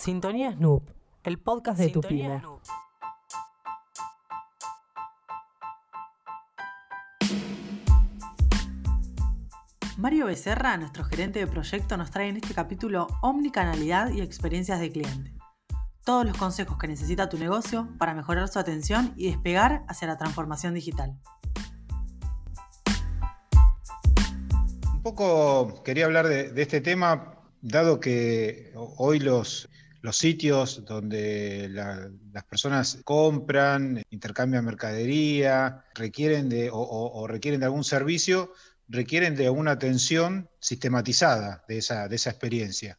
Sintonía Snoop, el podcast de tu Sintonía pyme. Snoop. Mario Becerra, nuestro gerente de proyecto, nos trae en este capítulo omnicanalidad y experiencias de cliente. Todos los consejos que necesita tu negocio para mejorar su atención y despegar hacia la transformación digital. Un poco quería hablar de, de este tema, dado que hoy los, los sitios donde la- las personas compran, intercambian mercadería, requieren de, o, o- o requieren de algún servicio, requieren de una atención sistematizada de esa, de esa experiencia.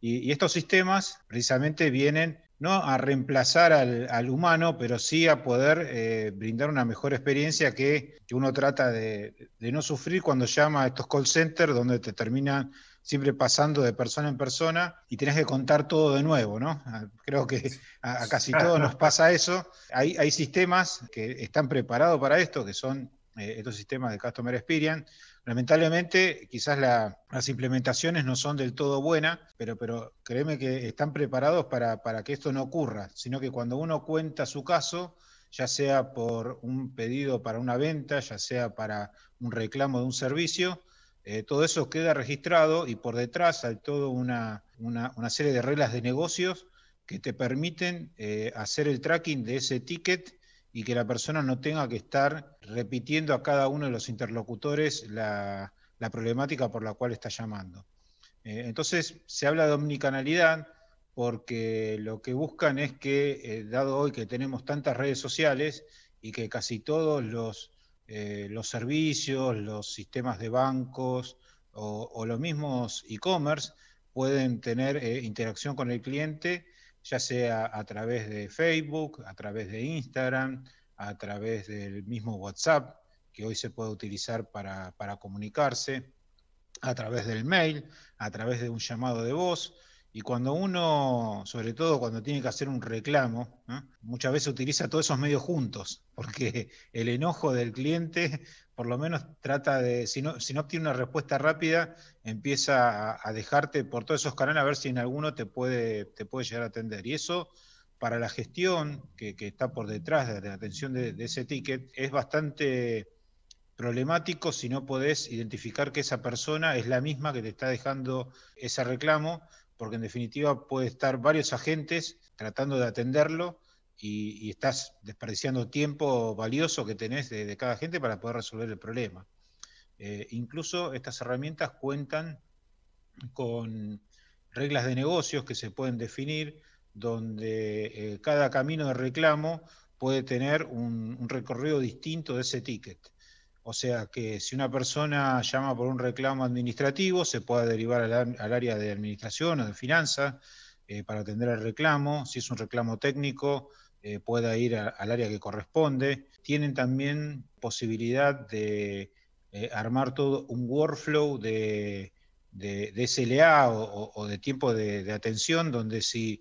Y, y estos sistemas precisamente vienen no a reemplazar al, al humano, pero sí a poder eh, brindar una mejor experiencia que, que uno trata de, de no sufrir cuando llama a estos call centers donde te terminan siempre pasando de persona en persona y tenés que contar todo de nuevo, ¿no? Ah, Creo que a, a casi todos nos pasa eso. Hay, hay sistemas que están preparados para esto, que son eh, estos sistemas de Customer Experience. Lamentablemente, quizás la- las implementaciones no son del todo buenas, pero, pero créeme que están preparados para, para que esto no ocurra, sino que cuando uno cuenta su caso, ya sea por un pedido para una venta, ya sea para un reclamo de un servicio, eh, todo eso queda registrado y por detrás hay toda una, una- serie de reglas de negocios que te permiten eh, hacer el tracking de ese ticket y que la persona no tenga que estar repitiendo a cada uno de los interlocutores la, la problemática por la cual está llamando. Eh, entonces, se habla de omnicanalidad porque lo que buscan es que, dado hoy que tenemos tantas redes sociales y que casi todos los, eh, los servicios, los sistemas de bancos o, los mismos e-commerce pueden tener eh, interacción con el cliente, ya sea a través de Facebook, a través de Instagram, a través del mismo WhatsApp, que hoy se puede utilizar para, para comunicarse, a través del mail, a través de un llamado de voz. Y cuando uno, sobre todo cuando tiene que hacer un reclamo, muchas veces utiliza todos esos medios juntos, porque el enojo del cliente, por lo menos trata de, si no, si no obtiene una respuesta rápida, empieza a, a dejarte por todos esos canales a ver si en alguno te puede, te puede llegar a atender. Y eso, para la gestión que, que está por detrás de la atención de, de ese ticket, es bastante problemático si no podés identificar que esa persona es la misma que te está dejando ese reclamo, porque en definitiva puede estar varios agentes tratando de atenderlo y, estás desperdiciando tiempo valioso que tenés de, cada agente para poder resolver el problema. Eh, incluso estas herramientas cuentan con reglas de negocios que se pueden definir, donde eh, cada camino de reclamo puede tener un recorrido distinto de ese ticket. O sea que si una persona llama por un reclamo administrativo, se puede derivar al, área de administración o de finanzas eh, para atender el reclamo. Si es un reclamo técnico, eh, pueda ir al área que corresponde. Tienen también posibilidad de eh, armar todo un workflow de, de- de SLA o, de tiempo de, atención, donde si,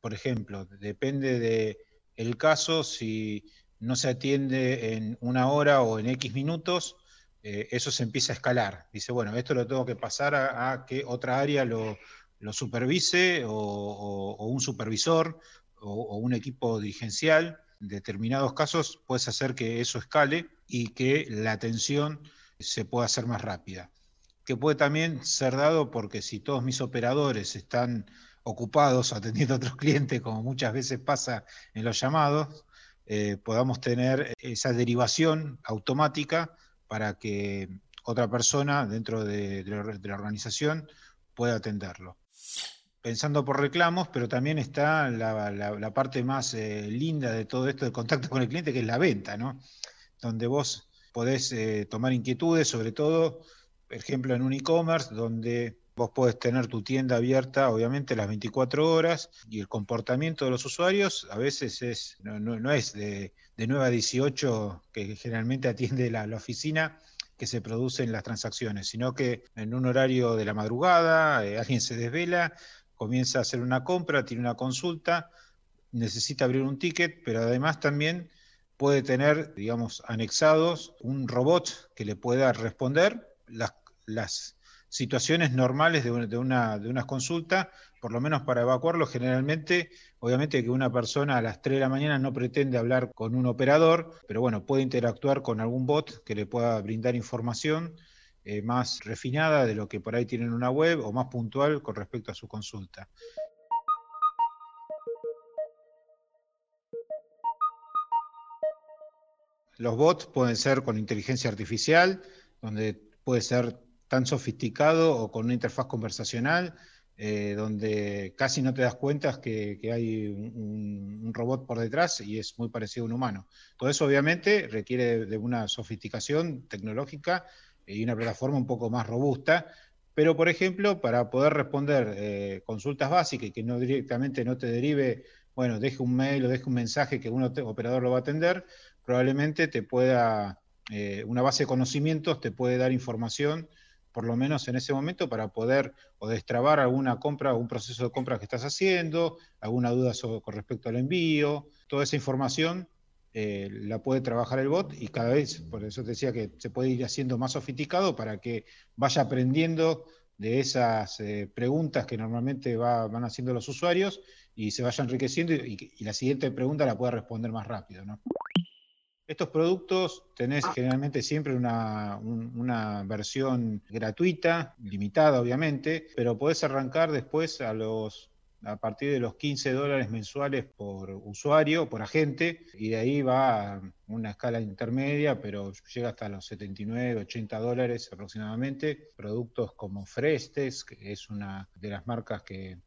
por ejemplo, depende de el caso, si no se atiende en una hora o en X minutos, eh, eso se empieza a escalar. Dice, bueno, esto lo tengo que pasar a, que otra área lo, supervise o un supervisor o, o un equipo dirigencial. En determinados casos puedes hacer que eso escale y que la atención se pueda hacer más rápida. Que puede también ser dado porque si todos mis operadores están ocupados atendiendo a otros clientes, como muchas veces pasa en los llamados, eh, podamos tener esa derivación automática para que otra persona dentro de, la, organización pueda atenderlo. Pensando por reclamos, pero también está la parte más eh, linda de todo esto de contacto con el cliente, que es la venta, ¿no? Donde vos podés eh, tomar inquietudes, sobre todo, por ejemplo, en un e-commerce, donde vos podés tener tu tienda abierta, obviamente, las 24 horas, y el comportamiento de los usuarios a veces es, no, no- no es de, de 9 a 18 que generalmente atiende la, la oficina que se producen las transacciones, sino que en un horario de la madrugada eh, alguien se desvela, comienza a hacer una compra, tiene una consulta, necesita abrir un ticket, pero además también puede tener, digamos, anexados un robot que le pueda responder las, las situaciones normales de una, de una, de una consulta, por lo menos para evacuarlo, generalmente, obviamente que una persona a las 3 de la mañana no pretende hablar con un operador, pero bueno, puede interactuar con algún bot que le pueda brindar información eh, más refinada de lo que por ahí tienen una web o más puntual con respecto a su consulta. Los bots pueden ser con inteligencia artificial, donde puede ser tan sofisticado o con una interfaz conversacional, eh, donde casi no te das cuenta que, que hay un, robot por detrás y es muy parecido a un humano. Todo eso obviamente requiere de una sofisticación tecnológica y una plataforma un poco más robusta, pero por ejemplo, para poder responder eh, consultas básicas y que no directamente no te derive, bueno, deje un mail o deje un mensaje que un operador lo va a atender, probablemente te pueda, eh, una base de conocimientos te puede dar información por lo menos en ese momento, para poder o destrabar alguna compra un proceso de compra que estás haciendo, alguna duda con respecto al envío, toda esa información eh, la puede trabajar el bot y cada vez, por eso te decía que se puede ir haciendo más sofisticado para que vaya aprendiendo de esas eh, preguntas que normalmente van haciendo los usuarios y se vaya enriqueciendo y, y, la siguiente pregunta la pueda responder más rápido. ¿no? Estos productos tenés generalmente siempre una, versión gratuita, limitada obviamente, pero podés arrancar después a los a partir de los 15 dólares mensuales por usuario, por agente, y de ahí va a una escala intermedia, pero llega hasta los 79, 80 dólares aproximadamente. Productos como Frestes, que es una de las marcas que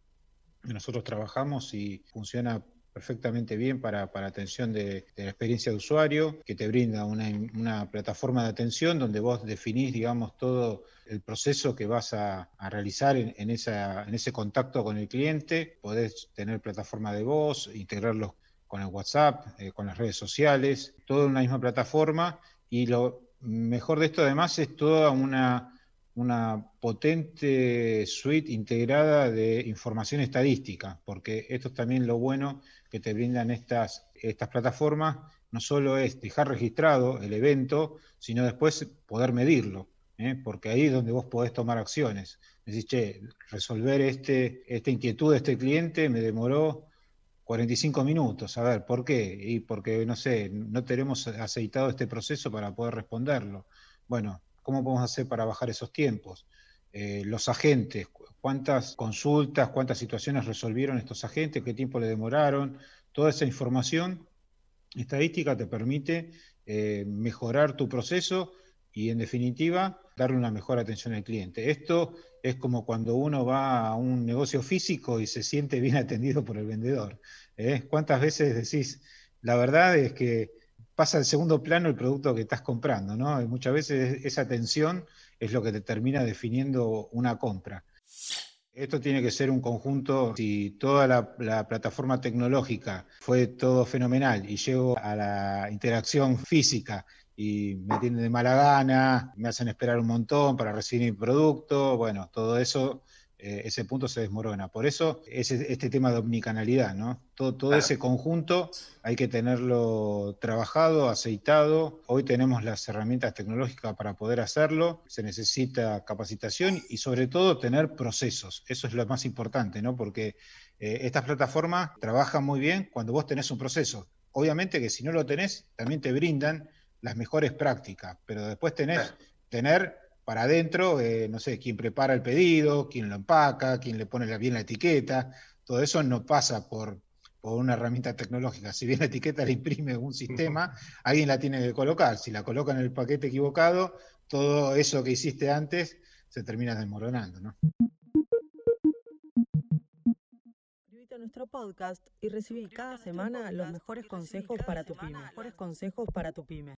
nosotros trabajamos y funciona perfectamente bien para, atención de, la experiencia de usuario, que te brinda una, plataforma de atención donde vos definís, digamos, todo el proceso que vas a, realizar en, esa, en ese contacto con el cliente. Podés tener plataforma de voz, integrarlos con el WhatsApp, eh, con las redes sociales, todo en una misma plataforma. Y lo mejor de esto además es toda una una potente suite integrada de información estadística, porque esto es también lo bueno que te brindan estas, estas plataformas, no solo es dejar registrado el evento, sino después poder medirlo, ¿eh? porque ahí es donde vos podés tomar acciones. Che, resolver este, esta inquietud de este cliente me demoró 45 minutos. A ver, ¿por qué? Y porque, no sé, no tenemos aceitado este proceso para poder responderlo. Bueno, ¿Cómo podemos hacer para bajar esos tiempos? Eh, los agentes, cuántas consultas, cuántas situaciones resolvieron estos agentes, qué tiempo le demoraron, toda esa información estadística te permite eh, mejorar tu proceso y en definitiva darle una mejor atención al cliente. Esto es como cuando uno va a un negocio físico y se siente bien atendido por el vendedor. ¿eh? ¿Cuántas veces decís, la verdad es que pasa al segundo plano el producto que estás comprando, ¿no? Y muchas veces esa atención es lo que te termina definiendo una compra. Esto tiene que ser un conjunto, si toda la, plataforma tecnológica fue todo fenomenal y llego a la interacción física y me tienen de mala gana, me hacen esperar un montón para recibir mi producto, bueno, todo eso eh, ese punto se desmorona. Por eso es este tema de omnicanalidad, ¿no? Todo, todo ese conjunto hay que tenerlo trabajado, aceitado. Hoy tenemos las herramientas tecnológicas para poder hacerlo. Se necesita capacitación y sobre todo tener procesos. Eso es lo más importante, ¿no? Porque eh, estas plataformas trabajan muy bien cuando vos tenés un proceso. Obviamente que si no lo tenés, también te brindan las mejores prácticas, pero después tenés tener para adentro, eh, no sé, quién prepara el pedido, quién lo empaca, quién le pone bien la etiqueta, todo eso no pasa por, por una herramienta tecnológica. Si bien la etiqueta la imprime un sistema, alguien la tiene que colocar. Si la coloca en el paquete equivocado, todo eso que hiciste antes se termina desmoronando, ¿no? a nuestro podcast y recibí cada semana los mejores consejos para tu pyme. Mejores consejos para tu pyme.